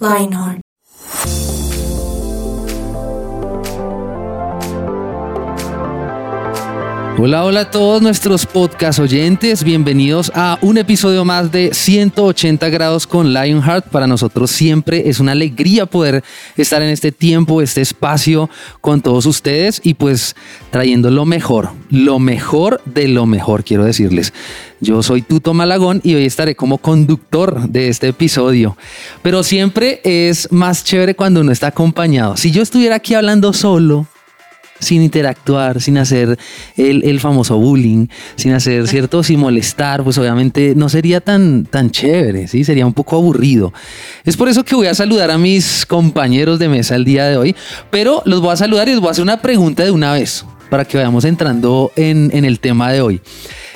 Lionheart. Hola, hola a todos nuestros podcast oyentes. Bienvenidos a un episodio más de 180 grados con Lionheart. Para nosotros siempre es una alegría poder estar en este tiempo, este espacio con todos ustedes y pues trayendo lo mejor, lo mejor de lo mejor, quiero decirles. Yo soy Tuto Malagón y hoy estaré como conductor de este episodio. Pero siempre es más chévere cuando uno está acompañado. Si yo estuviera aquí hablando solo, sin interactuar, sin hacer el, el, famoso bullying, sin hacer, ¿cierto? Sin molestar, pues obviamente no sería tan, tan chévere, ¿sí? Sería un poco aburrido. Es por eso que voy a saludar a mis compañeros de mesa el día de hoy, pero los voy a saludar y les voy a hacer una pregunta de una vez para que vayamos entrando en, en el tema de hoy.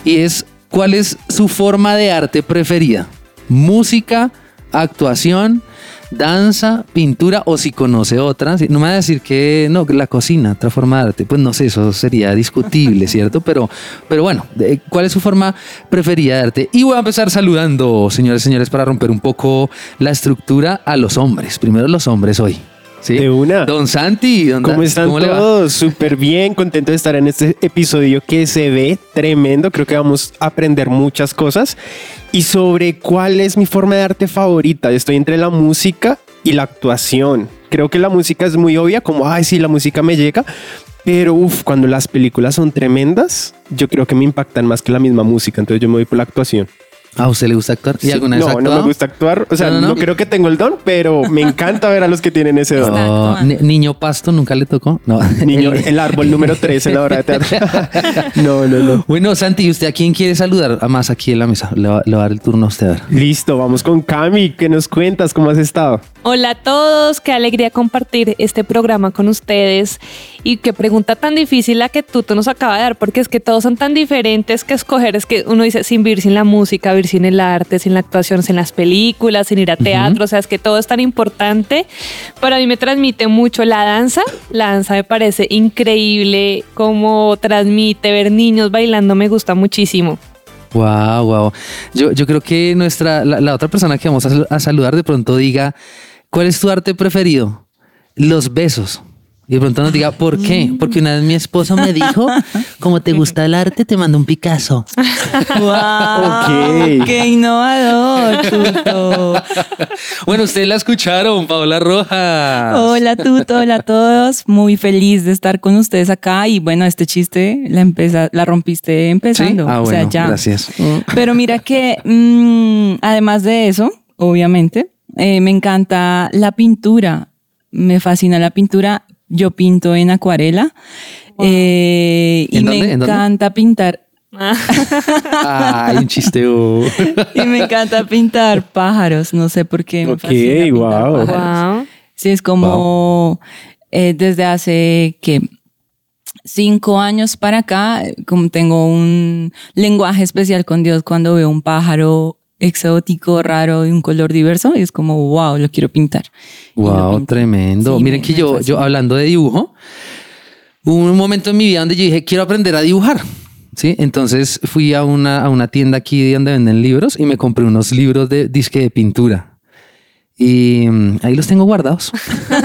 Y es, ¿cuál es su forma de arte preferida? ¿Música, actuación, danza, pintura o si conoce otra. No me va a decir que no, la cocina, otra forma de arte. Pues no sé, eso sería discutible, ¿cierto? Pero, pero bueno, ¿cuál es su forma preferida de arte? Y voy a empezar saludando, señores y señores, para romper un poco la estructura a los hombres. Primero los hombres hoy. ¿Sí? De una. Don Santi, don ¿cómo están ¿cómo todos? Súper bien, contento de estar en este episodio que se ve tremendo. Creo que vamos a aprender muchas cosas. Y sobre cuál es mi forma de arte favorita. Estoy entre la música y la actuación. Creo que la música es muy obvia, como, ay, sí, la música me llega. Pero uf, cuando las películas son tremendas, yo creo que me impactan más que la misma música. Entonces yo me voy por la actuación. ¿A usted le gusta actuar? ¿Y alguna vez no, no me gusta actuar. O sea, no, no, no, creo que tengo el don, pero me encanta ver a los que tienen ese don. Oh, niño pasto nunca le tocó. No. Niño, el árbol número 3 en la hora de teatro. no, no, no. Bueno, Santi, ¿y usted a quién quiere saludar? A más aquí en la mesa. Le va, le va a dar el turno a usted. Listo, vamos con Cami. ¿Qué nos cuentas? ¿Cómo has estado? Hola a todos. Qué alegría compartir este programa con ustedes. Y qué pregunta tan difícil la que tú nos acaba de dar, porque es que todos son tan diferentes que escoger. Es que uno dice sin vivir sin la música, vivir sin el arte, sin la actuación, sin las películas, sin ir a teatro, uh -huh. o sea, es que todo es tan importante. Pero a mí me transmite mucho la danza, la danza me parece increíble, cómo transmite, ver niños bailando me gusta muchísimo. Wow, wow. Yo, yo creo que nuestra, la, la otra persona que vamos a, a saludar de pronto diga, ¿cuál es tu arte preferido? Los besos. Y de pronto nos diga, ¿por qué? Porque una vez mi esposo me dijo, como te gusta el arte, te mando un Picasso. ¡Wow! Okay. ¡Qué innovador, Tuto! bueno, ustedes la escucharon, Paola Roja. Hola, Tuto, hola a todos. Muy feliz de estar con ustedes acá. Y bueno, este chiste la, empeza, la rompiste empezando. ¿Sí? Ah, bueno, o sea, ya. gracias. Pero mira que, mmm, además de eso, obviamente, eh, me encanta la pintura. Me fascina la pintura yo pinto en acuarela wow. eh, y me encanta pintar. Ay, un chisteo. y me encanta pintar pájaros, no sé por qué. Me ok, wow. wow. Sí, es como wow. eh, desde hace que cinco años para acá, como tengo un lenguaje especial con Dios cuando veo un pájaro exótico, raro y un color diverso, y es como, wow, lo quiero pintar. Wow, tremendo. Sí, Miren que yo, yo hablando de dibujo, hubo un momento en mi vida donde yo dije, quiero aprender a dibujar. ¿Sí? Entonces fui a una, a una tienda aquí donde venden libros y me compré unos libros de disque de pintura. Y um, ahí los tengo guardados.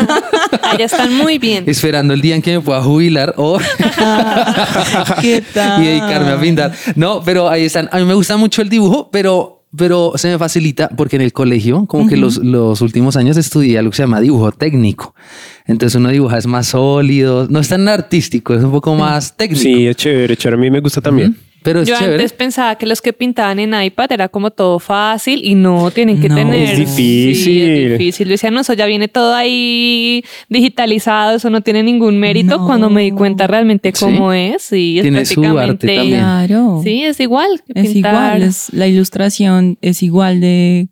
Allá están muy bien. Esperando el día en que me pueda jubilar o ¿Qué tal? y dedicarme a pintar. No, pero ahí están. A mí me gusta mucho el dibujo, pero pero se me facilita porque en el colegio, como uh -huh. que los, los últimos años estudié algo que se llama dibujo técnico. Entonces uno dibuja es más sólido, no es tan artístico, es un poco más técnico. Sí, es chévere, chévere. A mí me gusta también. Uh -huh. Pero es Yo chévere. antes pensaba que los que pintaban en iPad era como todo fácil y no, tienen que no, tener. Es difícil. Sí, es difícil. Yo decía, no, eso ya viene todo ahí digitalizado, eso no tiene ningún mérito. No. Cuando me di cuenta realmente cómo ¿Sí? es, sí, es tiene prácticamente. Su arte también. Claro. Sí, es igual. es igual, es, la ilustración es igual de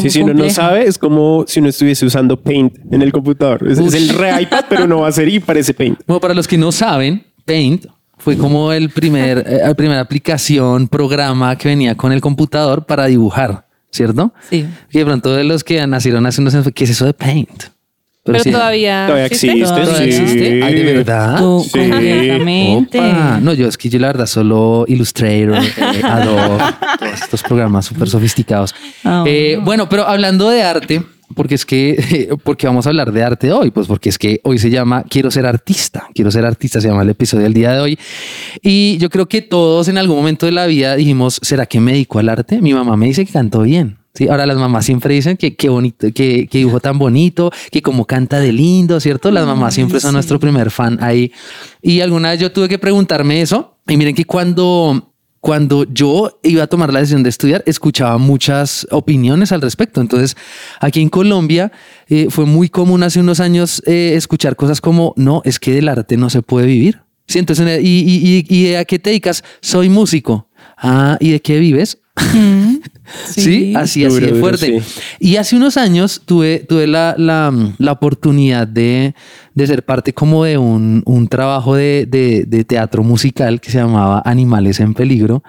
Sí, si uno no sabe, es como si uno estuviese usando Paint en el computador. Es, es el re iPad, pero no va a ser y parece Paint. Bueno, para los que no saben, Paint fue como el primer, eh, la primera aplicación, programa que venía con el computador para dibujar, ¿cierto? Sí. Y de pronto de los que nacieron hace unos años, ¿qué es eso de Paint? Pero, sí, todavía, Todavía existe. ¿Todavía sí. existe? Ay, ¿de verdad? Tú, Sí. completamente. Opa. No, yo es que yo la verdad solo Illustrator, eh, Adobe, todos estos programas súper sofisticados. Ah, Eh, bueno, pero hablando de arte, porque es que, porque vamos a hablar de arte hoy, pues porque es que hoy se llama Quiero ser artista, quiero ser artista, se llama el episodio del día de hoy. Y yo creo que todos en algún momento de la vida dijimos, ¿será que me dedico al arte? Mi mamá me dice que canto bien. Sí, ahora las mamás siempre dicen que qué bonito, que, que dibujo tan bonito, que como canta de lindo, ¿cierto? Las mamás siempre son nuestro primer fan ahí. Y alguna vez yo tuve que preguntarme eso. Y miren que cuando, cuando yo iba a tomar la decisión de estudiar, escuchaba muchas opiniones al respecto. Entonces, aquí en Colombia eh, fue muy común hace unos años eh, escuchar cosas como, no, es que del arte no se puede vivir. Sí, entonces, ¿y, y, y, y a qué te dedicas? Soy músico. Ah, ¿y de qué vives? Sí, Sí. así, así de duro, fuerte. sí. Y hace unos años tuve, tuve la, la, la oportunidad de, de ser parte como de un, un trabajo de, de, de teatro musical que se llamaba Animales en Peligro.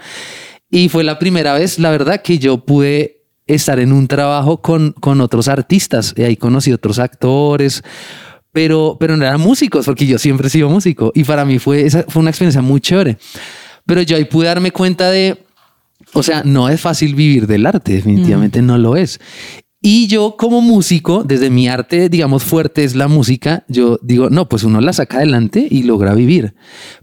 Y fue la primera vez, la verdad, que yo pude estar en un trabajo con, con otros artistas. Y ahí conocí otros actores, pero, pero no eran músicos, porque yo siempre he sido músico. Y para mí fue, esa, fue una experiencia muy chévere. Pero yo ahí pude darme cuenta de, o sea, no es fácil vivir del arte, definitivamente no lo es. Y yo como músico, desde mi arte, digamos, fuerte es la música, yo digo, no, pues uno la saca adelante y logra vivir.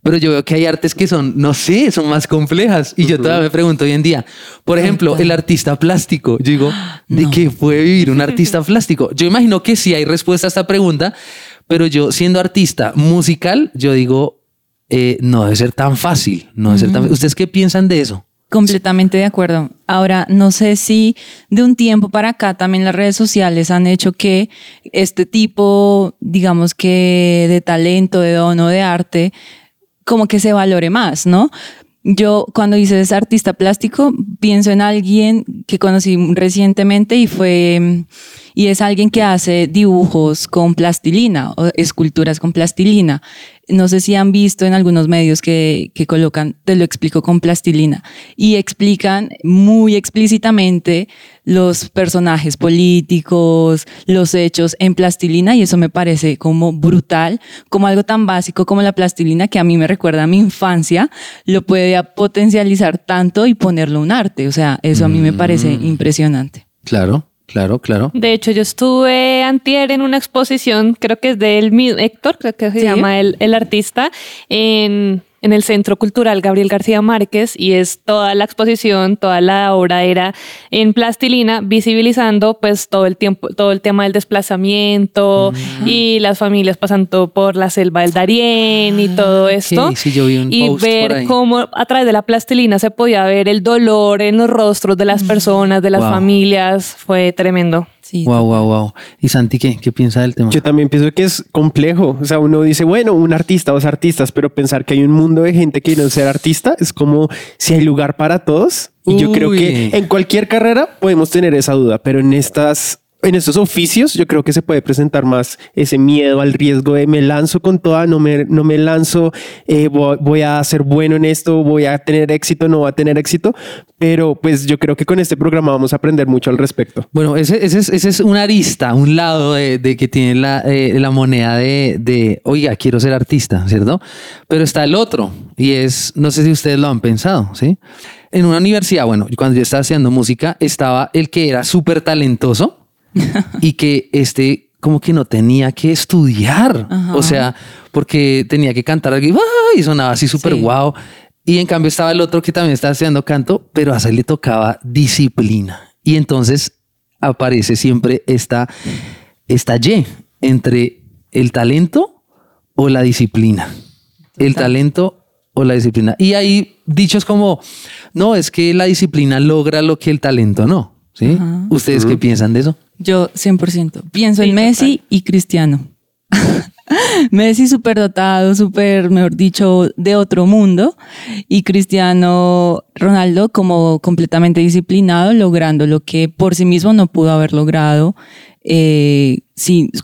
Pero yo veo que hay artes que son, no sé, son más complejas. Y yo todavía me pregunto hoy en día, por ejemplo, el artista plástico. Yo digo, ¿de qué puede vivir un artista plástico? Yo imagino que sí hay respuesta a esta pregunta, pero yo siendo artista musical, yo digo, eh, no debe ser tan fácil. No debe ser tan ¿Ustedes qué piensan de eso? Completamente de acuerdo. Ahora, no sé si de un tiempo para acá también las redes sociales han hecho que este tipo, digamos que de talento, de don o de arte, como que se valore más, ¿no? Yo cuando dices artista plástico, pienso en alguien que conocí recientemente y fue, y es alguien que hace dibujos con plastilina o esculturas con plastilina. No sé si han visto en algunos medios que, que colocan, te lo explico con plastilina, y explican muy explícitamente los personajes políticos, los hechos en plastilina, y eso me parece como brutal, como algo tan básico como la plastilina que a mí me recuerda a mi infancia, lo puede potencializar tanto y ponerlo un arte. O sea, eso a mí me parece impresionante. Claro, claro, claro. De hecho, yo estuve antier en una exposición, creo que es del mismo Héctor, creo que se Sí. llama el, el artista, en, en el Centro Cultural Gabriel García Márquez y es toda la exposición, toda la obra era en plastilina, visibilizando pues todo el tiempo, todo el tema del desplazamiento y las familias pasando por la selva del Darién y todo esto. sí, yo vi un y post por ver cómo a través de la plastilina se podía ver el dolor en los rostros de las personas, de las Wow. familias, fue tremendo. Sí. Wow, wow, wow. ¿Y Santi qué, qué piensa del tema? Yo también pienso que es complejo. O sea, uno dice, bueno, un artista, dos artistas, pero pensar que hay un mundo de gente que quiere ser artista es como si hay lugar para todos. Y yo creo que en cualquier carrera podemos tener esa duda, pero en estas en estos oficios yo creo que se puede presentar más ese miedo al riesgo de me lanzo con toda, no me, no me lanzo, eh, voy, voy a ser bueno en esto, voy a tener éxito, no voy a tener éxito, pero pues yo creo que con este programa vamos a aprender mucho al respecto. Bueno, ese, ese es, ese es una arista, un lado de, de que tiene la, eh, la moneda de, de, oiga, quiero ser artista, ¿cierto? Pero está el otro y es, no sé si ustedes lo han pensado, ¿sí? En una universidad, bueno, cuando yo estaba haciendo música, estaba el que era súper talentoso y que este como que no tenía que estudiar, Ajá. o sea, porque tenía que cantar algo y, ¡ah! y sonaba así súper Sí. guau. Y en cambio estaba el otro que también estaba estudiando canto, pero a ese le tocaba disciplina. Y entonces aparece siempre esta, esta Y entre el talento o la disciplina. El talento o la disciplina. Y hay dichos como, no, es que la disciplina logra lo que el talento no. ¿Sí? Ajá. ¿Ustedes qué piensan de eso? Yo 100%. Pienso Sí, en Messi y Cristiano. Messi súper dotado, súper, mejor dicho, de otro mundo. Y Cristiano Ronaldo como completamente disciplinado, logrando lo que por sí mismo no pudo haber logrado eh,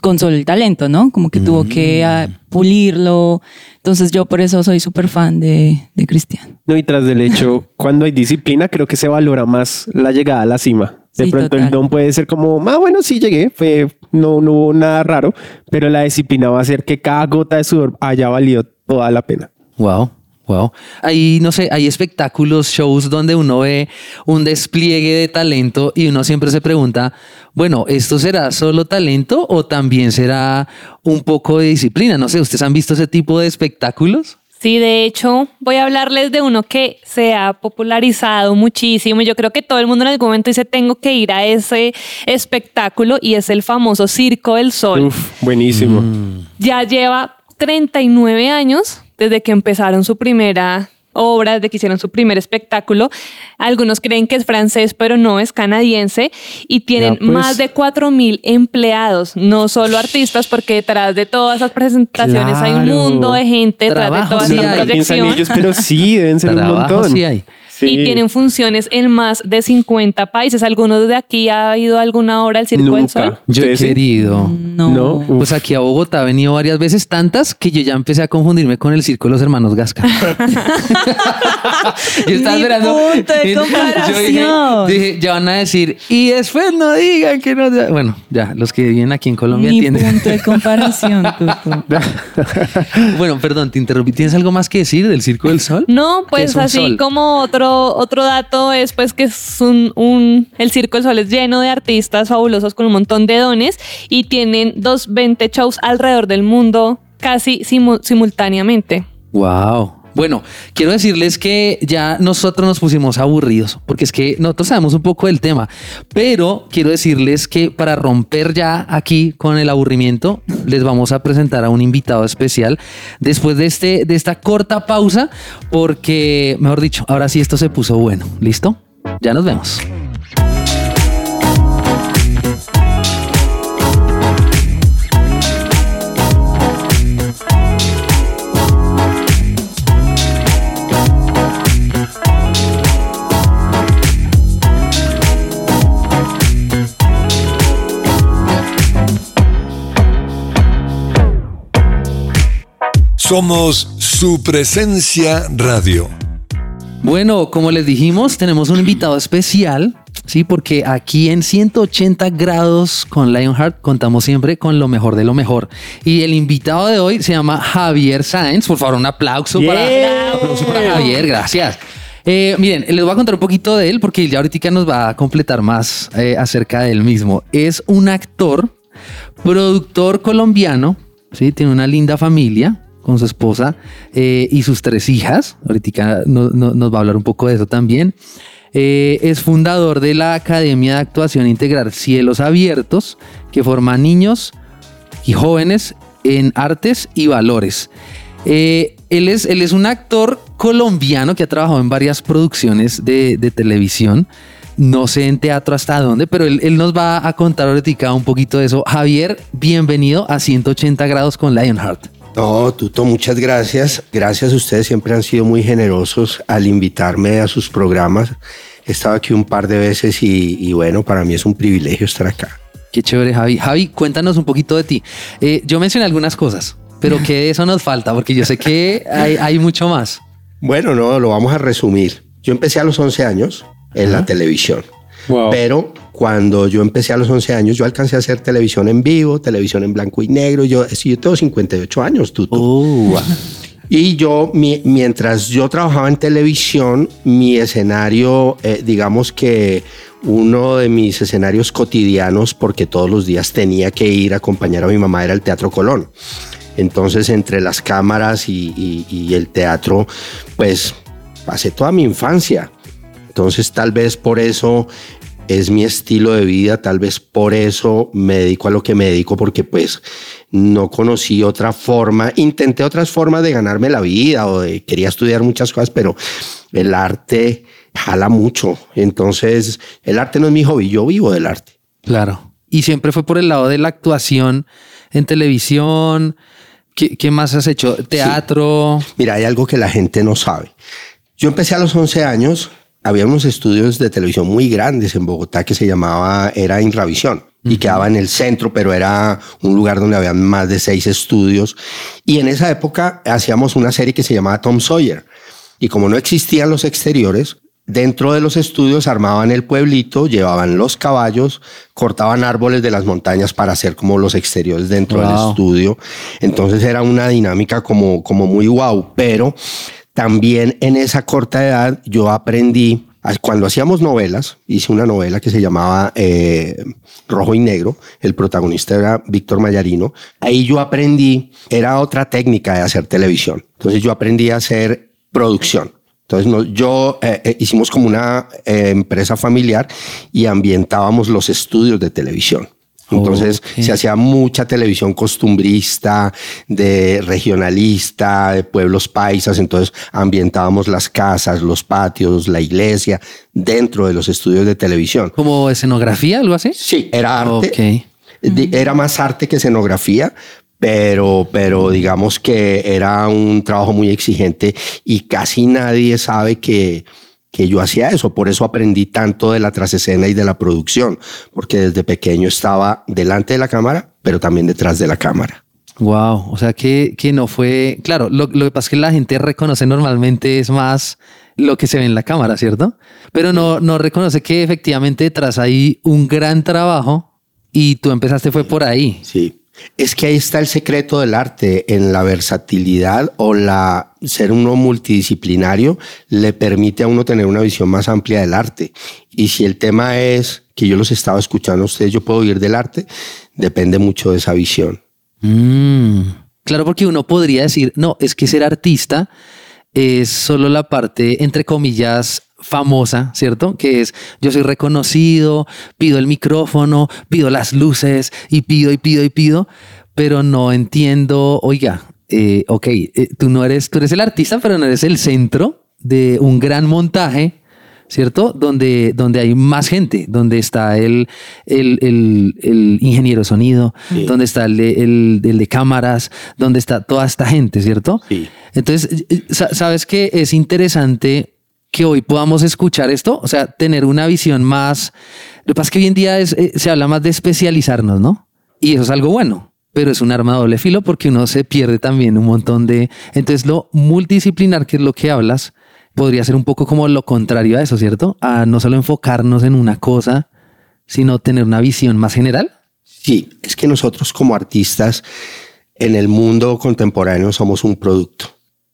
con solo el talento, ¿no? Como que tuvo que ah, pulirlo. Entonces yo por eso soy súper fan de, de Cristiano. No, y tras del hecho, cuando hay disciplina, creo que se valora más la llegada a la cima. De pronto el don puede ser como, ah, bueno, sí llegué, fue, no, no hubo nada raro, pero la disciplina va a hacer que cada gota de sudor haya valido toda la pena. Wow. Wow. Hay, no sé, hay espectáculos, shows donde uno ve un despliegue de talento y uno siempre se pregunta, bueno, ¿esto será solo talento o también será un poco de disciplina? No sé, ¿ustedes han visto ese tipo de espectáculos? Sí, de hecho, voy a hablarles de uno que se ha popularizado muchísimo. Yo creo que todo el mundo en algún momento dice, tengo que ir a ese espectáculo y es el famoso Circo del Sol. Uf, buenísimo. Mm. Ya lleva 39 años desde que empezaron su primera obra, desde que hicieron su primer espectáculo. Algunos creen que es francés, pero no, es canadiense. Y tienen pues. más de 4.000 empleados, no solo artistas, porque detrás de todas esas presentaciones hay un mundo de gente, detrás de todas esas proyecciones. pero sí, deben ser un montón. Sí hay. Y tienen funciones en más de 50 países. ¿Alguno de aquí ha ido a alguna hora al Circo del Sol? Yo he querido. No. Pues aquí a Bogotá he venido varias veces, tantas que yo ya empecé a confundirme con el Circo de los Hermanos Gasca. yo estaba esperando. Punto de comparación. dije, ya van a decir, y después no digan que no. Bueno, ya, los que viven aquí en Colombia Mi entienden. punto de comparación, bueno, perdón, te interrumpí. ¿Tienes algo más que decir del Circo del Sol? No, pues así como otro otro, dato es pues que es un, el Circo del Sol es lleno de artistas fabulosos con un montón de dones y tienen dos 20 shows alrededor del mundo casi simultáneamente. Wow. Bueno, quiero decirles que ya nosotros nos pusimos aburridos, porque es que nosotros sabemos un poco del tema, pero quiero decirles que para romper ya aquí con el aburrimiento, les vamos a presentar a un invitado especial después de, este, de esta corta pausa, porque, mejor dicho, ahora sí esto se puso bueno. ¿Listo? Ya nos vemos. Somos su presencia radio. Bueno, como les dijimos, tenemos un invitado especial, sí, porque aquí en 180 grados con Lionheart contamos siempre con lo mejor de lo mejor. Y el invitado de hoy se llama Javier Sáenz. Por favor, un aplauso, para, Javier, gracias. Eh, miren, les voy a contar un poquito de él porque ya ahorita nos va a completar más eh, acerca de él mismo. Es un actor, productor colombiano, ¿sí? tiene una linda familia, con su esposa eh, y sus tres hijas. Ahorita nos va a hablar un poco de eso también. Eh, es fundador de la Academia de Actuación Integral Cielos Abiertos, que forma niños y jóvenes en artes y valores. Eh, él, es, él es un actor colombiano que ha trabajado en varias producciones de, televisión. No sé en teatro hasta dónde, pero él, él, nos va a contar ahorita un poquito de eso. Javier, bienvenido a 180 grados con Lionheart. No, Tuto, muchas gracias. Gracias a ustedes, siempre han sido muy generosos al invitarme a sus programas. He estado aquí un par de veces y, bueno, para mí es un privilegio estar acá. Qué chévere, Javi. Javi, cuéntanos un poquito de ti. Eh, yo mencioné algunas cosas, pero que eso nos falta, porque yo sé que hay, mucho más. Bueno, no, lo vamos a resumir. Yo empecé a los 11 años en la televisión. Pero cuando yo empecé a los 11 años, yo alcancé a hacer televisión en vivo, televisión en blanco y negro. Yo, yo tengo 58 años, tú. Uh, y yo, mientras yo trabajaba en televisión, mi escenario, eh, digamos que uno de mis escenarios cotidianos, porque todos los días tenía que ir a acompañar a mi mamá, era el Teatro Colón. Entonces, entre las cámaras y el teatro, pues pasé toda mi infancia. Entonces tal vez por eso es mi estilo de vida, tal vez por eso me dedico a lo que me dedico, porque pues no conocí otra forma, intenté otras formas de ganarme la vida o de quería estudiar muchas cosas, pero el arte jala mucho. Entonces el arte no es mi hobby, yo vivo del arte. Claro. Y siempre fue por el lado de la actuación en televisión? ¿Qué, qué más has hecho? ¿Teatro? Mira, hay algo que la gente no sabe. Yo empecé a los 11 años, había unos estudios de televisión muy grandes en Bogotá que se llamaba, era Inravisión y quedaba en el centro, pero era un lugar donde había más de seis estudios. Y en esa época hacíamos una serie que se llamaba Tom Sawyer. Y como no existían los exteriores, dentro de los estudios armaban el pueblito, llevaban los caballos, cortaban árboles de las montañas para hacer como los exteriores dentro del estudio. Entonces era una dinámica como, como muy guau, pero también en esa corta edad yo aprendí, a- cuando hacíamos novelas, hice una novela que se llamaba eh, Rojo y Negro, el protagonista era Víctor Mayarino, ahí yo aprendí, era otra técnica de hacer televisión, entonces yo aprendí a hacer producción. Entonces yo eh, eh, hicimos como una empresa familiar y ambientábamos los estudios de televisión. Entonces se hacía mucha televisión costumbrista, de regionalista, de pueblos paisas. Entonces ambientábamos las casas, los patios, la iglesia dentro de los estudios de televisión. ¿Como escenografía, algo así? Sí, era arte. Di- Era más arte que escenografía, pero, pero digamos que era un trabajo muy exigente y casi nadie sabe que, que yo hacía eso. Por eso aprendí tanto de la trasescena y de la producción, porque desde pequeño estaba delante de la cámara, pero también detrás de la cámara. Wow, o sea que, que no fue, claro, lo, lo que pasa es que la gente reconoce normalmente es más lo que se ve en la cámara, ¿cierto? Pero no, no reconoce que efectivamente detrás hay un gran trabajo y tú empezaste fue por ahí. Sí. Es que ahí está el secreto del arte, en la versatilidad o la ser uno multidisciplinario le permite a uno tener una visión más amplia del arte. Y si el tema es que yo los estaba escuchando a ustedes, yo puedo oír del arte, depende mucho de esa visión. Mm, Claro, porque uno podría decir, no, es que ser artista es solo la parte, entre comillas, famosa, ¿cierto? Que es, yo soy reconocido, pido el micrófono, pido las luces y pido y pido y pido, pero no entiendo, oiga, eh, ok, eh, tú no eres, tú eres el artista, pero no eres el centro de un gran montaje ¿cierto? Donde, donde hay más gente, donde está el, el, el- el ingeniero sonido, donde está el de, el- de cámaras, donde está toda esta gente, ¿cierto? Sí. Entonces, eh, sa- ¿sabes que Es interesante que hoy podamos escuchar esto, o sea, tener una visión más... Lo que pasa es que hoy en día es, eh, se habla más de especializarnos, ¿no? Y eso es algo bueno, pero es un arma de doble filo porque uno se pierde también un montón de... Entonces, lo multidisciplinar, que es lo que hablas, podría ser un poco como lo contrario a eso, ¿cierto? A no solo enfocarnos en una cosa, sino tener una visión más general. Sí, es que nosotros como artistas en el mundo contemporáneo somos un producto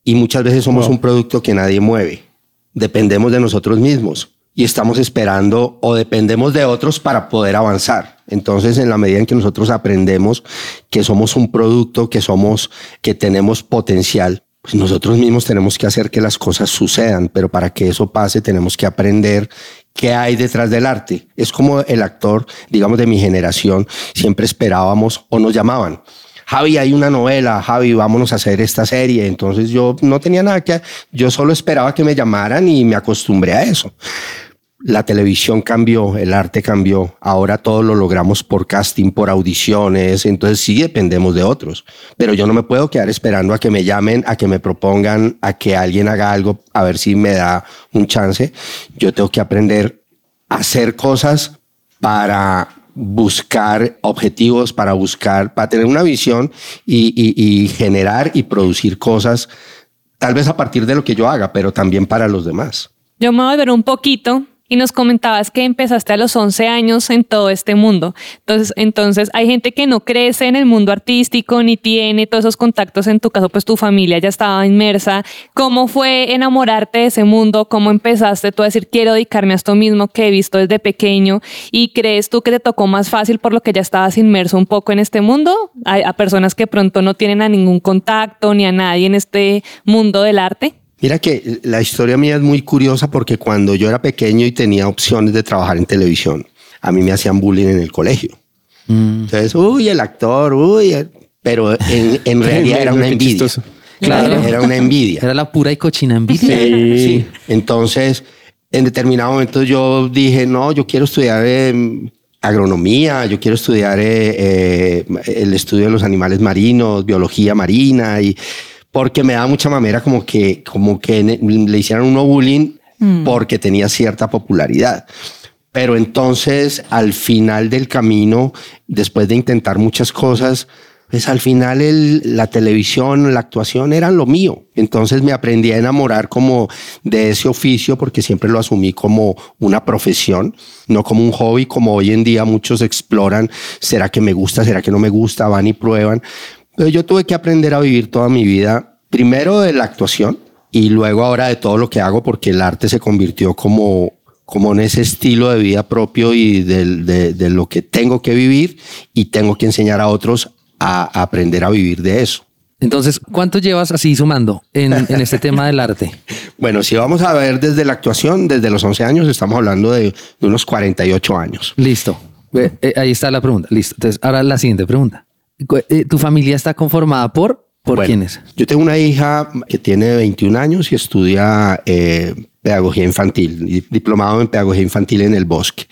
y muchas veces somos un producto que nadie mueve. Dependemos de nosotros mismos y estamos esperando o dependemos de otros para poder avanzar. Entonces, en la medida en que nosotros aprendemos que somos un producto, que somos, que tenemos potencial, pues nosotros mismos tenemos que hacer que las cosas sucedan, pero para que eso pase tenemos que aprender qué hay detrás del arte. Es como el actor, digamos, de mi generación, siempre esperábamos o nos llamaban. Javi, hay una novela, Javi, vámonos a hacer esta serie. Entonces yo no tenía nada que, yo solo esperaba que me llamaran y me acostumbré a eso. La televisión cambió, el arte cambió, ahora todo lo logramos por casting, por audiciones, entonces sí dependemos de otros, pero yo no me puedo quedar esperando a que me llamen, a que me propongan, a que alguien haga algo, a ver si me da un chance. Yo tengo que aprender a hacer cosas para buscar objetivos, para buscar, para tener una visión y, generar y producir cosas, tal vez a partir de lo que yo haga, pero también para los demás. Yo me voy a ver un poquito y nos comentabas que empezaste a los 11 años en todo este mundo. Entonces, entonces hay gente que no crece en el mundo artístico ni tiene todos esos contactos. En tu caso, pues tu familia ya estaba inmersa. ¿Cómo fue enamorarte de ese mundo? ¿Cómo empezaste tú a decir quiero dedicarme a esto mismo que he visto desde pequeño? ¿Y crees tú que te tocó más fácil por lo que ya estabas inmerso un poco en este mundo? A, a personas que pronto no tienen a ningún contacto ni a nadie en este mundo del arte. Mira que la historia mía es muy curiosa porque cuando yo era pequeño y tenía opciones de trabajar en televisión, a mí me hacían bullying en el colegio. Entonces, uy, el actor, uy, el- pero en, en realidad era una envidia. Claro. Era una envidia. Era la pura y cochina envidia. Sí. Entonces, en determinado momento yo dije, no, yo quiero estudiar em, agronomía, yo quiero estudiar eh, eh, el estudio de los animales marinos, biología marina, y porque me da mucha mamera como que, como que le hicieran uno bullying porque tenía cierta popularidad. Pero entonces, al final del camino, después de intentar muchas cosas, pues al final el, la televisión, la actuación eran lo mío. Entonces me aprendí a enamorar como de ese oficio porque siempre lo asumí como una profesión, no como un hobby como hoy en día muchos exploran, ¿será que me gusta? ¿Será que no me gusta? Van y prueban. Yo tuve que aprender a vivir toda mi vida, primero de la actuación y luego ahora de todo lo que hago porque el arte se convirtió como como en ese estilo de vida propio y de, de, lo que tengo que vivir y tengo que enseñar a otros a, aprender a vivir de eso. Entonces, ¿cuánto llevas así sumando en, en, este tema del arte? Bueno, si vamos a ver desde la actuación, desde los 11 años, estamos hablando de, unos 48 años. Listo. Eh, ahí está la pregunta. Listo. Entonces, ahora la siguiente pregunta. Eh, ¿Tu familia está conformada por, por quiénes? Yo tengo una hija que tiene 21 años y estudia eh, pedagogía infantil, diplomado en pedagogía infantil en el bosque.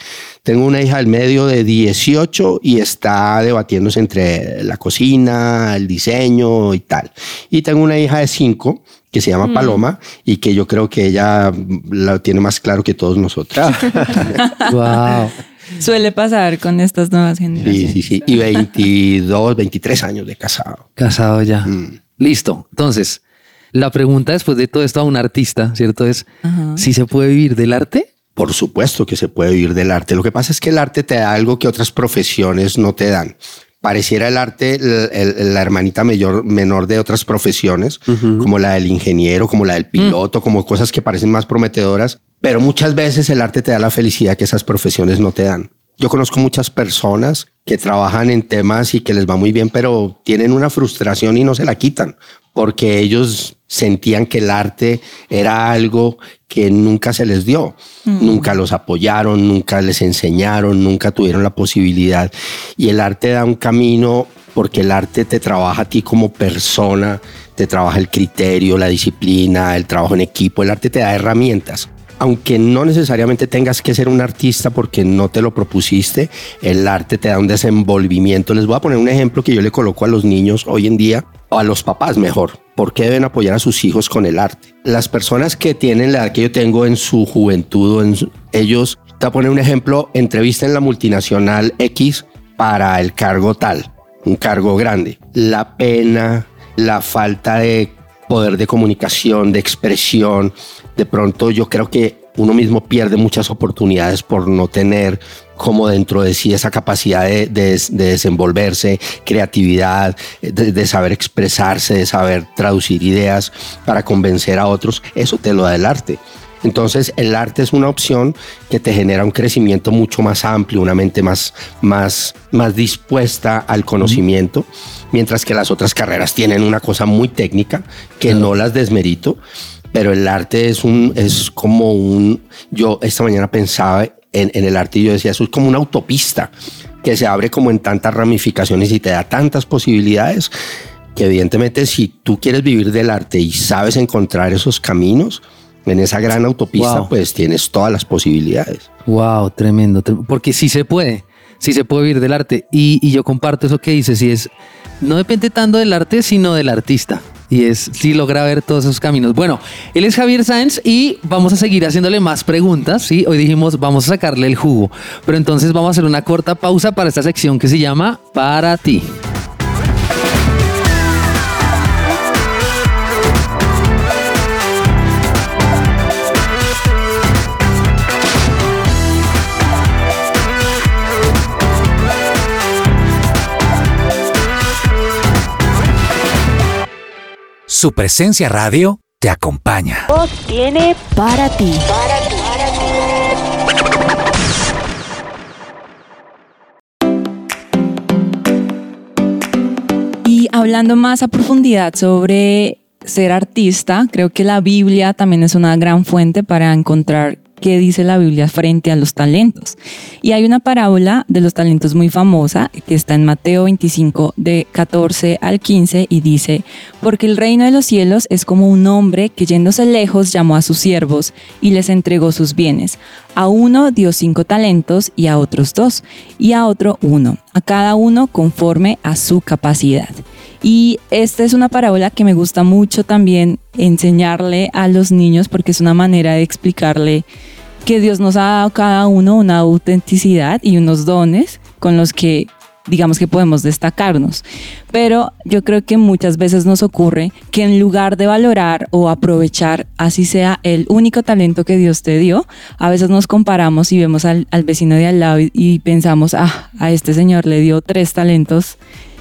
Tengo una hija del medio de 18 y está debatiéndose entre la cocina, el diseño y tal. Y tengo una hija de 5 que se llama mm. Paloma y que yo creo que ella la tiene más claro que todos nosotros. wow. Suele pasar con estas nuevas generaciones. Sí, sí, sí. Y 22, 23 años de casado. Casado ya. Mm. Listo. Entonces, la pregunta después de todo esto a un artista, ¿cierto? Es si se puede vivir del arte. Por supuesto que se puede vivir del arte. Lo que pasa es que el arte te da algo que otras profesiones no te dan. Pareciera el arte la hermanita mayor, menor de otras profesiones, como la del ingeniero, como la del piloto, como cosas que parecen más prometedoras. Pero muchas veces el arte te da la felicidad que esas profesiones no te dan. Yo conozco muchas personas que trabajan en temas y que les va muy bien, pero tienen una frustración y no se la quitan, porque ellos sentían que el arte era algo que nunca se les dio, mm. nunca los apoyaron, nunca les enseñaron, nunca tuvieron la posibilidad. Y el arte da un camino porque el arte te trabaja a ti como persona, te trabaja el criterio, la disciplina, el trabajo en equipo, el arte te da herramientas aunque no necesariamente tengas que ser un artista porque no te lo propusiste, el arte te da un desenvolvimiento. Les voy a poner un ejemplo que yo le coloco a los niños hoy en día, o a los papás mejor. ¿Por qué deben apoyar a sus hijos con el arte? Las personas que tienen la edad que yo tengo en su juventud, en ellos, te voy a poner un ejemplo, entrevista en la multinacional X para el cargo tal, un cargo grande. La pena, la falta de poder de comunicación, de expresión. De pronto yo creo que uno mismo pierde muchas oportunidades por no tener como dentro de sí esa capacidad de, desenvolverse, creatividad, de, de, saber expresarse, de saber traducir ideas para convencer a otros. Eso te lo da el arte. Entonces el arte es una opción que te genera un crecimiento mucho más amplio, una mente más, más, más dispuesta al conocimiento, mientras que las otras carreras tienen una cosa muy técnica que no las desmerito, pero el arte es, un, es como un... Yo esta mañana pensaba en, en el arte y yo decía, eso es como una autopista que se abre como en tantas ramificaciones y te da tantas posibilidades que evidentemente si tú quieres vivir del arte y sabes encontrar esos caminos, en esa gran autopista, pues tienes todas las posibilidades. Wow, tremendo, porque sí se puede, sí se puede vivir del arte. Y, yo comparto eso que dices, y es, no depende tanto del arte, sino del artista. Y es si logra ver todos esos caminos. Bueno, él es Javier Sáenz y vamos a seguir haciéndole más preguntas. ¿sí? Hoy dijimos, vamos a sacarle el jugo. Pero entonces vamos a hacer una corta pausa para esta sección que se llama Para ti. Su presencia radio te acompaña. Voz tiene para ti. Y hablando más a profundidad sobre ser artista, creo que la Biblia también es una gran fuente para encontrar qué dice la Biblia frente a los talentos. Y hay una parábola de los talentos muy famosa que está en Mateo 25 de 14 al 15 y dice, porque el reino de los cielos es como un hombre que yéndose lejos llamó a sus siervos y les entregó sus bienes. A uno dio cinco talentos y a otros dos, y a otro uno, a cada uno conforme a su capacidad. Y esta es una parábola que me gusta mucho también enseñarle a los niños porque es una manera de explicarle que Dios nos ha dado cada uno una autenticidad y unos dones con los que digamos que podemos destacarnos. Pero yo creo que muchas veces nos ocurre que en lugar de valorar o aprovechar, así sea el único talento que Dios te dio, a veces nos comparamos y vemos al, vecino de al lado y, y pensamos, ah, a este señor le dio tres talentos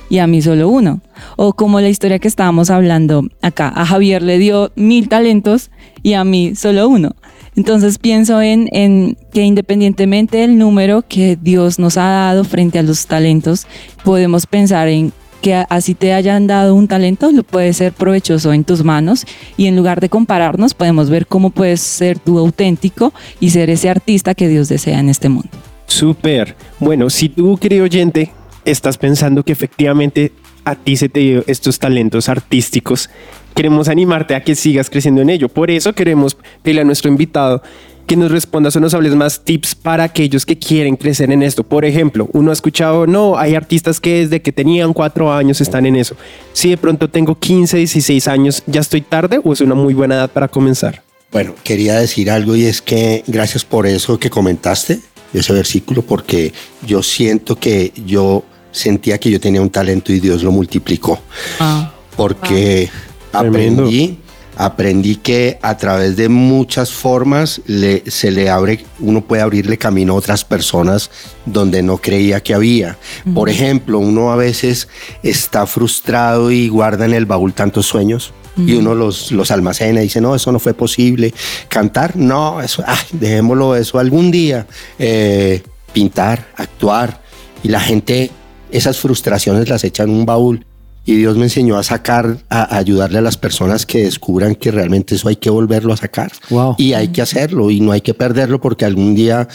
y a mí solo uno. O como la historia que estábamos hablando acá, a Javier le dio mil talentos y a mí solo uno. Entonces pienso en, en, que independientemente del número que Dios nos ha dado frente a los talentos, podemos pensar en que así te hayan dado un talento, lo puede ser provechoso en tus manos y en lugar de compararnos podemos ver cómo puedes ser tú auténtico y ser ese artista que Dios desea en este mundo. Súper. Bueno, si tú, querido oyente, estás pensando que efectivamente a ti se te dio estos talentos artísticos, queremos animarte a que sigas creciendo en ello. Por eso queremos pedirle a nuestro invitado que nos respondas o nos hables más tips para aquellos que quieren crecer en esto. Por ejemplo, uno ha escuchado, no, hay artistas que desde que tenían cuatro años están en eso. Si de pronto tengo 15, 16 años, ¿ya estoy tarde o es una muy buena edad para comenzar? Bueno, quería decir algo y es que gracias por eso que comentaste, ese versículo, porque yo siento que yo sentía que yo tenía un talento y Dios lo multiplicó. Ah. porque aprendí, aprendí que a través de muchas formas le, se le abre, uno puede abrirle camino a otras personas donde no creía que había. Por ejemplo, uno a veces está frustrado y guarda en el baúl tantos sueños. Y uno los, los almacena y dice, no, eso no fue posible. Cantar, no, eso, dejémoslo eso algún día. Eh, pintar, actuar. Y la gente esas frustraciones las echa en un baúl. Y Dios me enseñó a sacar, a, ayudarle a las personas que descubran que realmente eso hay que volverlo a sacar. Y hay que hacerlo y no hay que perderlo porque algún día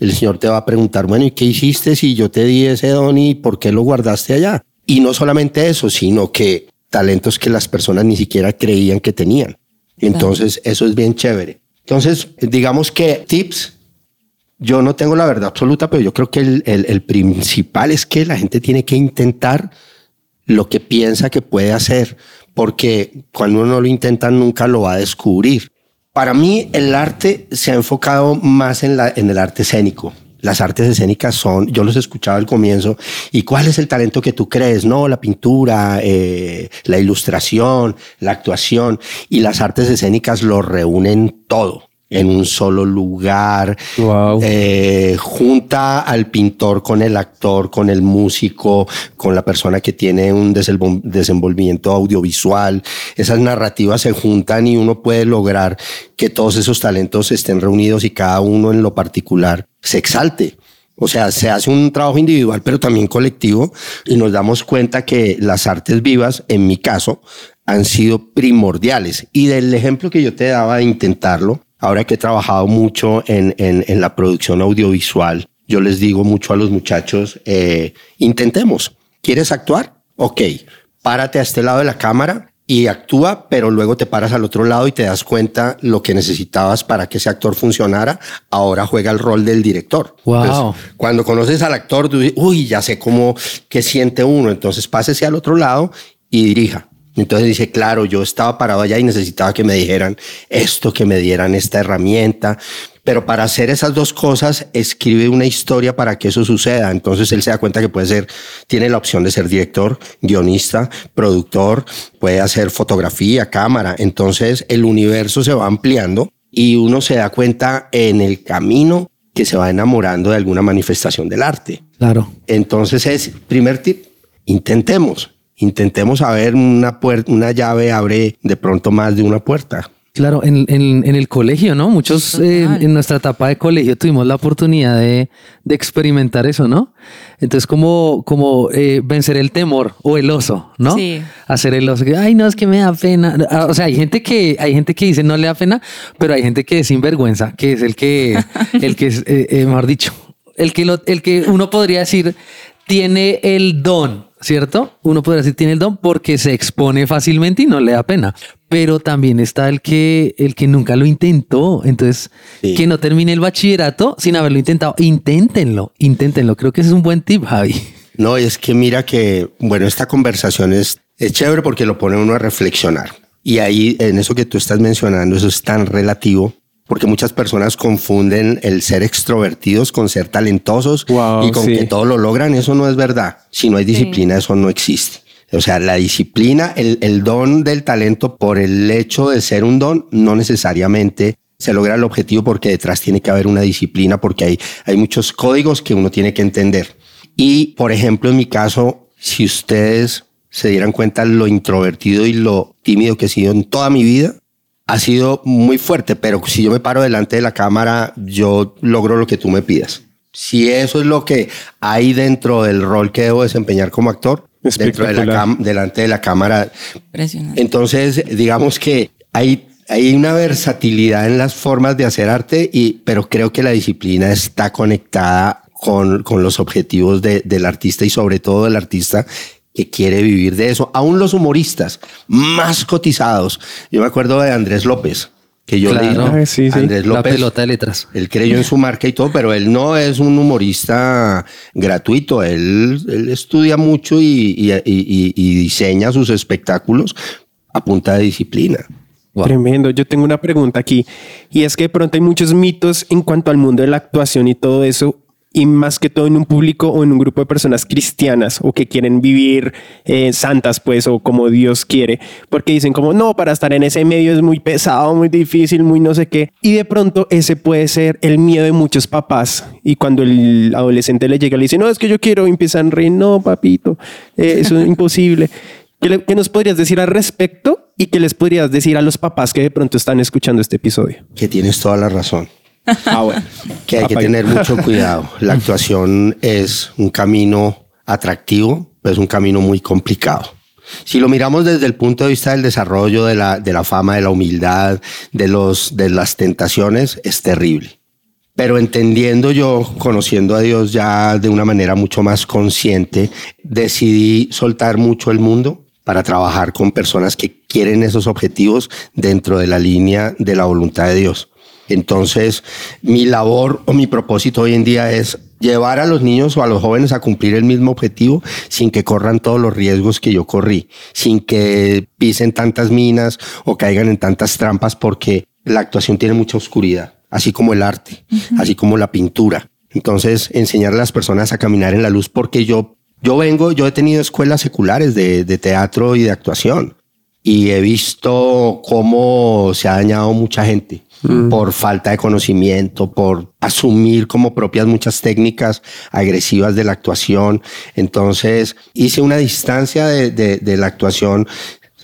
el Señor te va a preguntar, bueno, ¿y qué hiciste si yo te di ese don y por qué lo guardaste allá? Y no solamente eso, sino que talentos que las personas ni siquiera creían que tenían. Entonces, eso es bien chévere. Entonces, digamos que tips yo no tengo la verdad absoluta, pero yo creo que el, principal es que la gente tiene que intentar lo que piensa que puede hacer, porque cuando uno lo intenta nunca lo va a descubrir. Para mí el arte se ha enfocado más en, la, en el arte escénico. Las artes escénicas son, yo los escuchaba al comienzo, ¿y cuál es el talento que tú crees? No, la pintura, eh, la ilustración, la actuación, y las artes escénicas lo reúnen todo en un solo lugar, eh, junta al pintor con el actor, con el músico, con la persona que tiene un desenvolvimiento audiovisual. Esas narrativas se juntan y uno puede lograr que todos esos talentos estén reunidos y cada uno en lo particular se exalte. O sea, se hace un trabajo individual, pero también colectivo, y nos damos cuenta que las artes vivas, en mi caso, han sido primordiales. Y del ejemplo que yo te daba de intentarlo, ahora que he trabajado mucho en, en, la producción audiovisual, yo les digo mucho a los muchachos, eh, intentemos. ¿Quieres actuar? Ok, párate a este lado de la cámara y actúa, pero luego te paras al otro lado y te das cuenta lo que necesitabas para que ese actor funcionara. Ahora juega el rol del director. Wow. cuando conoces al actor, tú dices, uy, ya sé cómo, qué siente uno. Entonces pásese al otro lado y dirija. Entonces dice, claro, yo estaba parado allá y necesitaba que me dijeran esto, que me dieran esta herramienta. Pero para hacer esas dos cosas, escribe una historia para que eso suceda. Entonces él se da cuenta que puede ser, tiene la opción de ser director, guionista, productor, puede hacer fotografía, cámara. Entonces el universo se va ampliando y uno se da cuenta en el camino que se va enamorando de alguna manifestación del arte. Claro. Entonces es, primer tip, intentemos Intentemos saber una puerta, una llave abre de pronto más de una puerta. Claro, en, en- en el colegio, ¿no? Muchos eh, en nuestra etapa de colegio tuvimos la oportunidad de, de experimentar eso, ¿no? Entonces, como, como eh, vencer el temor o el oso, ¿no? Sí. Hacer el oso. que, Ay, no, es que me da pena. Ah, O sea, hay gente que, hay gente que dice no le da pena, pero hay gente que es sinvergüenza, que es el que, el que es, eh, eh, mejor dicho, el que, lo, el que uno podría decir tiene el don, ¿cierto? Uno podría decir tiene el don porque se expone fácilmente y no le da pena. Pero también está el que, el que nunca lo intentó. Entonces, Sí. que no termine el bachillerato sin haberlo intentado. Inténtenlo, inténtenlo. Creo que ese es un buen tip, Javi. No, es que mira que, bueno, esta conversación es, es chévere porque lo pone uno a reflexionar. Y ahí, en eso que tú estás mencionando, eso es tan relativo, porque muchas personas confunden el ser extrovertidos con ser talentosos Wow, y con sí. que todo lo logran. Eso no es verdad. Si no hay disciplina, eso no existe. O sea, la disciplina, el, el don del talento por el hecho de ser un don, no necesariamente se logra el objetivo porque detrás tiene que haber una disciplina, porque hay, hay muchos códigos que uno tiene que entender. Y, por ejemplo, en mi caso, si ustedes se dieran cuenta lo introvertido y lo tímido que he sido en toda mi vida, ha sido muy fuerte, pero si yo me paro delante de la cámara, yo logro lo que tú me pidas. Si eso es lo que hay dentro del rol que debo desempeñar como actor, dentro de la delante de la cámara, Impresionante. entonces, digamos que hay, hay una versatilidad en las formas de hacer arte, y, pero creo que la disciplina está conectada con, con los objetivos de- del artista y sobre todo del artista que quiere vivir de eso. Aún los humoristas más cotizados. Yo me acuerdo de Andrés López, que yo Claro. leí. Sí, sí. Andrés La López. pelota de letras. Él creyó en su marca y todo, pero él no es un humorista gratuito. Él, él estudia mucho y, y- y- y- y diseña sus espectáculos a punta de disciplina. Wow. Tremendo. Yo tengo una pregunta aquí y es que de pronto hay muchos mitos en cuanto al mundo de la actuación y todo eso y más que todo en un público o en un grupo de personas cristianas o que quieren vivir eh, santas pues o como Dios quiere porque dicen como no para estar en ese medio es muy pesado muy difícil muy no sé qué y de pronto ese puede ser el miedo de muchos papás y cuando el adolescente le llega le dice no es que yo quiero y empiezan a reír no papito eh, eso es imposible ¿Qué, le- qué nos podrías decir al respecto y qué les podrías decir a los papás que de pronto están escuchando este episodio? Que tienes toda la razón. Ah, bueno. Que hay que tener mucho cuidado. La actuación es un camino atractivo, pero es un camino muy complicado. Si lo miramos desde el punto de vista del desarrollo, de la, de la fama, de la humildad, de, los, de las tentaciones, es terrible. Pero entendiendo yo, conociendo a Dios ya de una manera mucho más consciente, decidí soltar mucho el mundo para trabajar con personas que quieren esos objetivos dentro de la línea de la voluntad de Dios. Entonces, mi labor o mi propósito hoy en día es llevar a los niños o a los jóvenes a cumplir el mismo objetivo sin que corran todos los riesgos que yo corrí, sin que pisen tantas minas o caigan en tantas trampas, porque la actuación tiene mucha oscuridad, así como el arte, así como la pintura. Entonces, enseñar a las personas a caminar en la luz, porque yo, yo vengo, yo he tenido escuelas seculares de, de teatro y de actuación y he visto cómo se ha dañado mucha gente por falta de conocimiento, por asumir como propias muchas técnicas agresivas de la actuación. Entonces hice una distancia de, de- de la actuación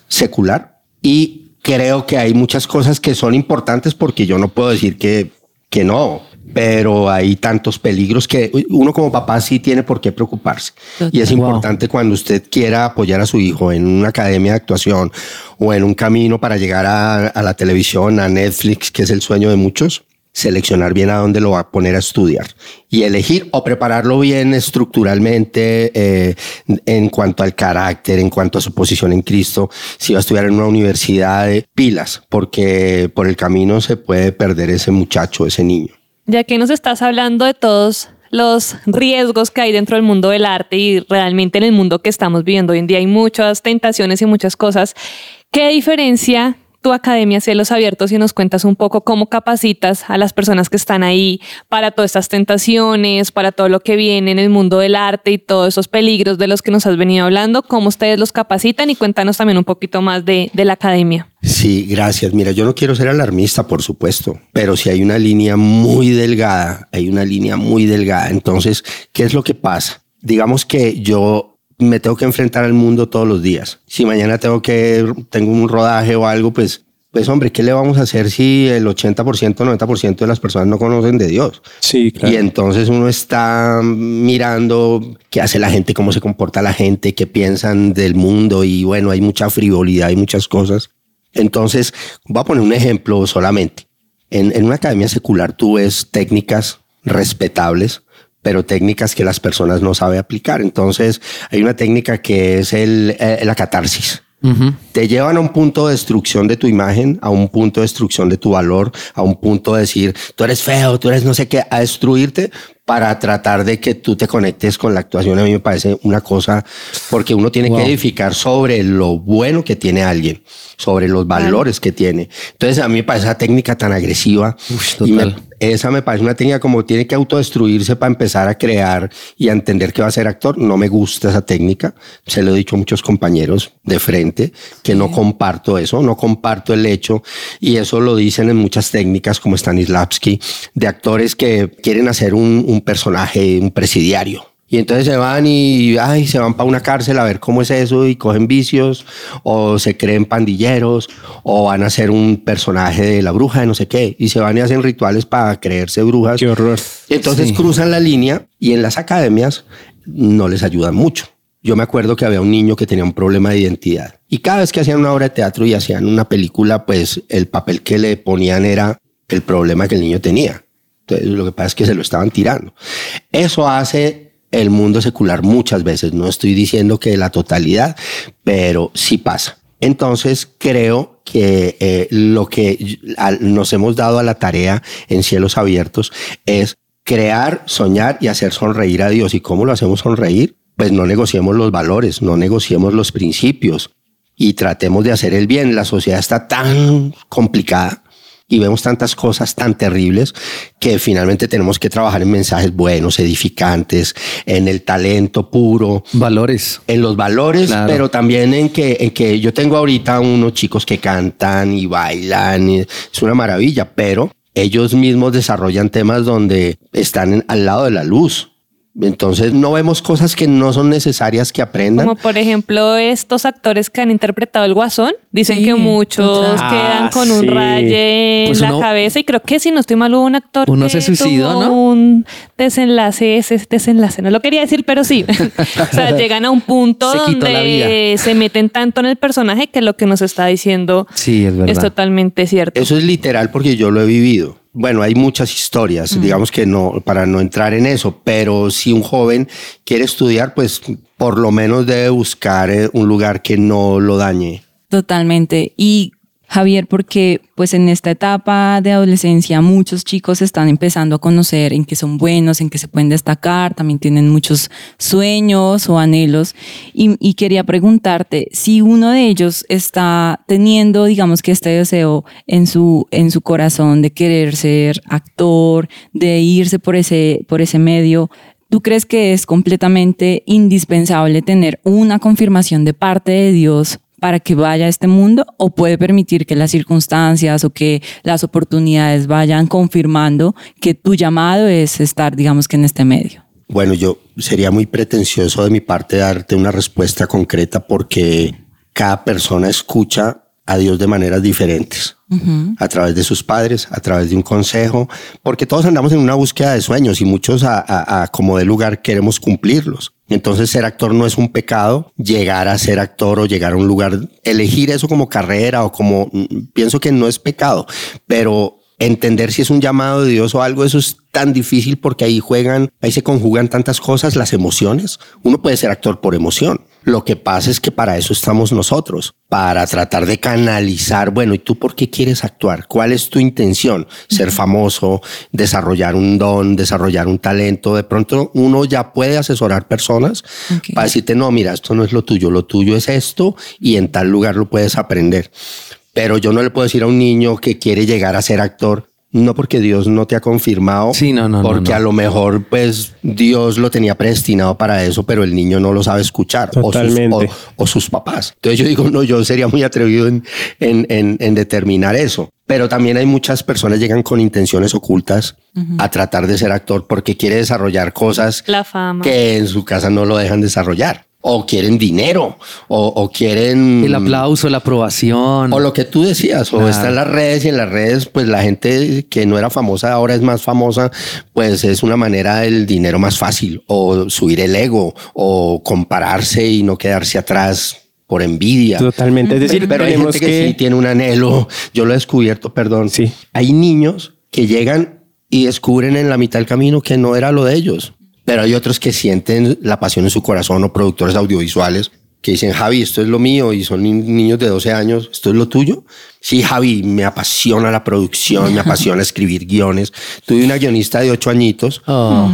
secular y creo que hay muchas cosas que son importantes porque yo no puedo decir que, que no. Pero hay tantos peligros que uno como papá sí tiene por qué preocuparse. Y es Wow. importante cuando usted quiera apoyar a su hijo en una academia de actuación o en un camino para llegar a, a la televisión, a Netflix, que es el sueño de muchos, seleccionar bien a dónde lo va a poner a estudiar y elegir o prepararlo bien estructuralmente eh, en cuanto al carácter, en cuanto a su posición en Cristo. Si va a estudiar en una universidad, de pilas, porque por el camino se puede perder ese muchacho, ese niño. Ya que nos estás hablando de todos los riesgos que hay dentro del mundo del arte y realmente en el mundo que estamos viviendo hoy en día hay muchas tentaciones y muchas cosas. ¿Qué diferencia tu academia Cielos Abiertos y nos cuentas un poco cómo capacitas a las personas que están ahí para todas estas tentaciones, para todo lo que viene en el mundo del arte y todos esos peligros de los que nos has venido hablando? ¿Cómo ustedes los capacitan? Y cuéntanos también un poquito más de, de la academia. Sí, gracias. Mira, yo no quiero ser alarmista, por supuesto, pero si hay una línea muy delgada, hay una línea muy delgada. Entonces, ¿qué es lo que pasa? Digamos que yo me tengo que enfrentar al mundo todos los días. Si mañana tengo que, tengo un rodaje o algo, pues pues hombre, ¿qué le vamos a hacer si el 80%, 90% de las personas no conocen de Dios? Sí, claro. Y entonces uno está mirando qué hace la gente, cómo se comporta la gente, qué piensan del mundo y bueno, hay mucha frivolidad y muchas cosas. Entonces, voy a poner un ejemplo solamente. En, en una academia secular tú ves técnicas respetables, pero técnicas que las personas no saben aplicar. Entonces, hay una técnica que es el, eh, la catarsis. Te llevan a un punto de destrucción de tu imagen, a un punto de destrucción de tu valor, a un punto de decir, tú eres feo, tú eres no sé qué, a destruirte para tratar de que tú te conectes con la actuación. A mí me parece una cosa, porque uno tiene que edificar sobre lo bueno que tiene alguien, sobre los valores que tiene. Entonces, a mí me parece esa técnica tan agresiva. y me- esa me parece una técnica como tiene que autodestruirse para empezar a crear y a entender que va a ser actor. No me gusta esa técnica. Se lo he dicho a muchos compañeros de frente que no comparto eso, no comparto el hecho. Y eso lo dicen en muchas técnicas como Stanislavski, de actores que quieren hacer un, un personaje, un presidiario. Y entonces se van y ay, se van para una cárcel a ver cómo es eso y cogen vicios o se creen pandilleros o van a ser un personaje de la bruja de no sé qué y se van y hacen rituales para creerse brujas. Qué horror. Entonces Sí. cruzan la línea y en las academias no les ayudan mucho. Yo me acuerdo que había un niño que tenía un problema de identidad y cada vez que hacían una obra de teatro y hacían una película, pues el papel que le ponían era el problema que el niño tenía. Lo que pasa es que se lo estaban tirando. Eso hace el mundo secular muchas veces. No estoy diciendo que la totalidad, pero sí pasa. Entonces creo que eh, lo que nos hemos dado a la tarea en cielos abiertos es crear, soñar y hacer sonreír a Dios. ¿Y cómo lo hacemos sonreír? Pues no negociemos los valores, no negociemos los principios y tratemos de hacer el bien. La sociedad está tan complicada y vemos tantas cosas tan terribles que finalmente tenemos que trabajar en mensajes buenos, edificantes, en el talento puro, Valores. en los valores, Claro. pero también en que, en que yo tengo ahorita unos chicos que cantan y bailan, y es una maravilla, pero ellos mismos desarrollan temas donde están en- al lado de la luz. Entonces no vemos cosas que no son necesarias que aprendan. Como por ejemplo estos actores que han interpretado el Guasón, dicen Sí, que muchos total. quedan Ah, con un raye en Pues la uno- cabeza y creo que si no estoy mal hubo un actor Uno que se suicidó, tuvo ¿no? un desenlace, ese desenlace, no lo quería decir, pero sí. o sea, llegan a un punto Se donde se meten tanto en el personaje que lo que nos está diciendo Sí, es verdad. es totalmente cierto. Eso es literal porque yo lo he vivido. Bueno, hay muchas historias, digamos que no, para no entrar en eso, pero si un joven quiere estudiar, pues por lo menos debe buscar eh, un lugar que no lo dañe. Totalmente. Y Javier, porque pues en esta etapa de adolescencia muchos chicos están empezando a conocer en qué son buenos, en qué se pueden destacar, también tienen muchos sueños o anhelos. Y, quería preguntarte si uno de ellos está teniendo, digamos que este deseo en su, en su corazón de querer ser actor, de irse por ese, por ese medio. ¿Tú crees que es completamente indispensable tener una confirmación de parte de Dios para que vaya a este mundo o puede permitir que las circunstancias o que las oportunidades vayan confirmando que tu llamado es estar, digamos que en este medio? Bueno, yo sería muy pretencioso de mi parte darte una respuesta concreta porque cada persona escucha a Dios de maneras diferentes, a través de sus padres, a través de un consejo, porque todos andamos en una búsqueda de sueños y muchos a, a- a como de lugar queremos cumplirlos. Entonces ser actor no es un pecado, llegar a ser actor o llegar a un lugar, elegir eso como carrera o como, mm, pienso que no es pecado, pero entender si es un llamado de Dios o algo, eso es tan difícil porque ahí juegan, ahí se conjugan tantas cosas, las emociones. Uno puede ser actor por emoción. Lo que pasa es que para eso estamos nosotros, para tratar de canalizar, bueno, ¿y tú por qué quieres actuar? ¿Cuál es tu intención? Ser famoso, desarrollar un don, desarrollar un talento. De pronto uno ya puede asesorar personas para decirte, no, mira, esto no es lo tuyo, lo tuyo es esto y en tal lugar lo puedes aprender. Pero yo no le puedo decir a un niño que quiere llegar a ser actor, no porque Dios no te ha confirmado, Sí, no, no, no, porque no. a lo mejor pues Dios lo tenía predestinado para eso, pero el niño no lo sabe escuchar o sus, o- o sus papás. Entonces yo digo, no, yo sería muy atrevido en, en, en- en determinar eso. Pero también hay muchas personas que llegan con intenciones ocultas a tratar de ser actor porque quiere desarrollar cosas La fama. que en su casa no lo dejan desarrollar. O quieren dinero, o, o quieren... El aplauso, la aprobación. O lo que tú decías, o Claro. está en las redes y en las redes, pues la gente que no era famosa ahora es más famosa, pues es una manera del dinero más fácil, o subir el ego, o compararse y no quedarse atrás por envidia. Totalmente. Es decir, Pero hay tenemos gente que, que... sí tiene un anhelo. Yo lo he descubierto, perdón. Sí. Hay niños que llegan y descubren en la mitad del camino que no era lo de ellos. Pero hay otros que sienten la pasión en su corazón o productores audiovisuales que dicen, Javi, esto es lo mío y son ni- niños de 12 años, esto es lo tuyo. Sí, Javi, me apasiona la producción, me apasiona escribir guiones. Tuve una guionista de 8 añitos. Oh.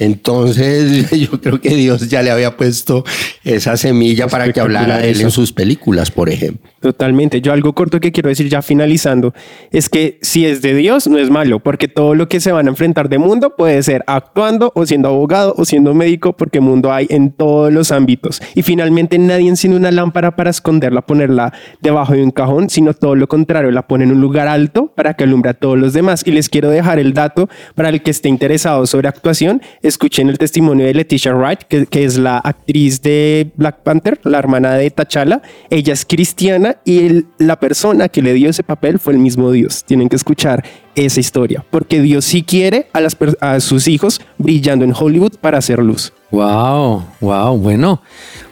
Entonces yo creo que Dios ya le había puesto esa semilla para que hablara de él en sus películas, por ejemplo. Totalmente. Yo algo corto que quiero decir ya finalizando es que si es de Dios no es malo, porque todo lo que se van a enfrentar de mundo puede ser actuando o siendo abogado o siendo médico, porque mundo hay en todos los ámbitos. Y finalmente nadie enciende una lámpara para esconderla, ponerla debajo de un cajón, sino todo lo contrario, la pone en un lugar alto para que alumbre a todos los demás. Y les quiero dejar el dato para el que esté interesado sobre actuación, escuchen el testimonio de Leticia Wright, que, es la actriz de Black Panther, la hermana de T'Challa. Ella es cristiana y la persona que le dio ese papel fue el mismo Dios. Tienen que escuchar esa historia, porque Dios sí quiere a, las a sus hijos brillando en Hollywood para hacer luz. Wow, wow, bueno.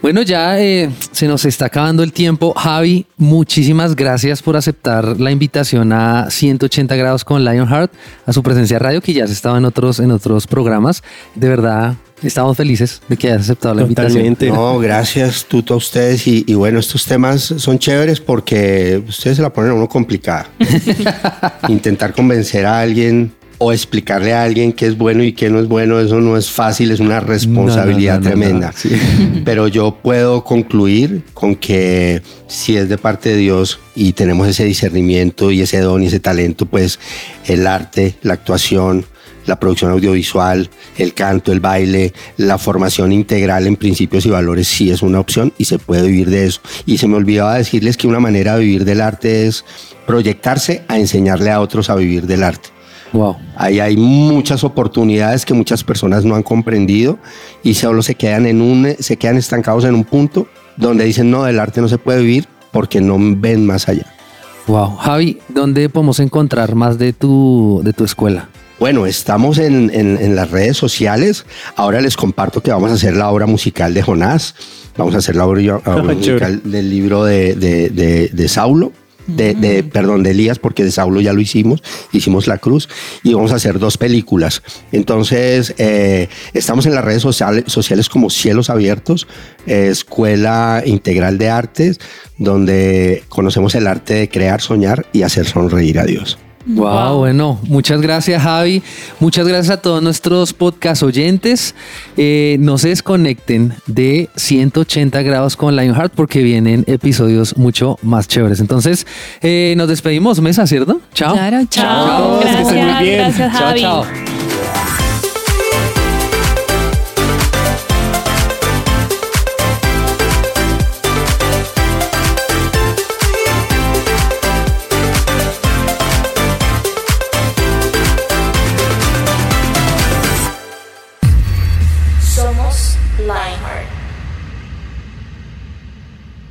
Bueno, ya eh, se nos está acabando el tiempo. Javi, muchísimas gracias por aceptar la invitación a 180 grados con Lionheart, a su presencia radio, que ya se estaba en otros, en otros programas. De verdad, estamos felices de que hayas aceptado la invitación. Totalmente. No, gracias, Tuto, a ustedes. Y, y bueno, estos temas son chéveres porque ustedes se la ponen a uno complicada. Intentar convencer a alguien o explicarle a alguien qué es bueno y qué no es bueno, eso no es fácil, es una responsabilidad No, no, no, no, tremenda. no, sí. Pero yo puedo concluir con que si es de parte de Dios y tenemos ese discernimiento y ese don y ese talento, pues el arte, la actuación, la producción audiovisual, el canto, el baile, la formación integral en principios y valores sí es una opción y se puede vivir de eso. Y se me olvidaba decirles que una manera de vivir del arte es proyectarse a enseñarle a otros a vivir del arte. Wow. Ahí hay muchas oportunidades que muchas personas no han comprendido y solo se quedan en un, se quedan estancados en un punto donde dicen no, del arte no se puede vivir porque no ven más allá. Wow. Javi, ¿dónde podemos encontrar más de tu, de tu escuela? Bueno, estamos en, en- en las redes sociales. Ahora les comparto que vamos a hacer la obra musical de Jonás. Vamos a hacer la obra, obra musical del libro de, de- de- de Saulo. De, de- perdón, de Elías, porque de Saulo ya lo hicimos, hicimos la cruz y vamos a hacer dos películas. Entonces, eh, estamos en las redes sociales, sociales como Cielos Abiertos, eh, Escuela Integral de Artes, donde conocemos el arte de crear, soñar y hacer sonreír a Dios. Wow, bueno, muchas gracias Javi, muchas gracias a todos nuestros podcast oyentes. Eh, no se desconecten de 180 grados con Lionheart porque vienen episodios mucho más chéveres. Entonces, eh, nos despedimos, Mesa, ¿cierto? Chao. Claro, chao. Chao. que estén muy Gracias, bien. gracias Chao, Javi. chao.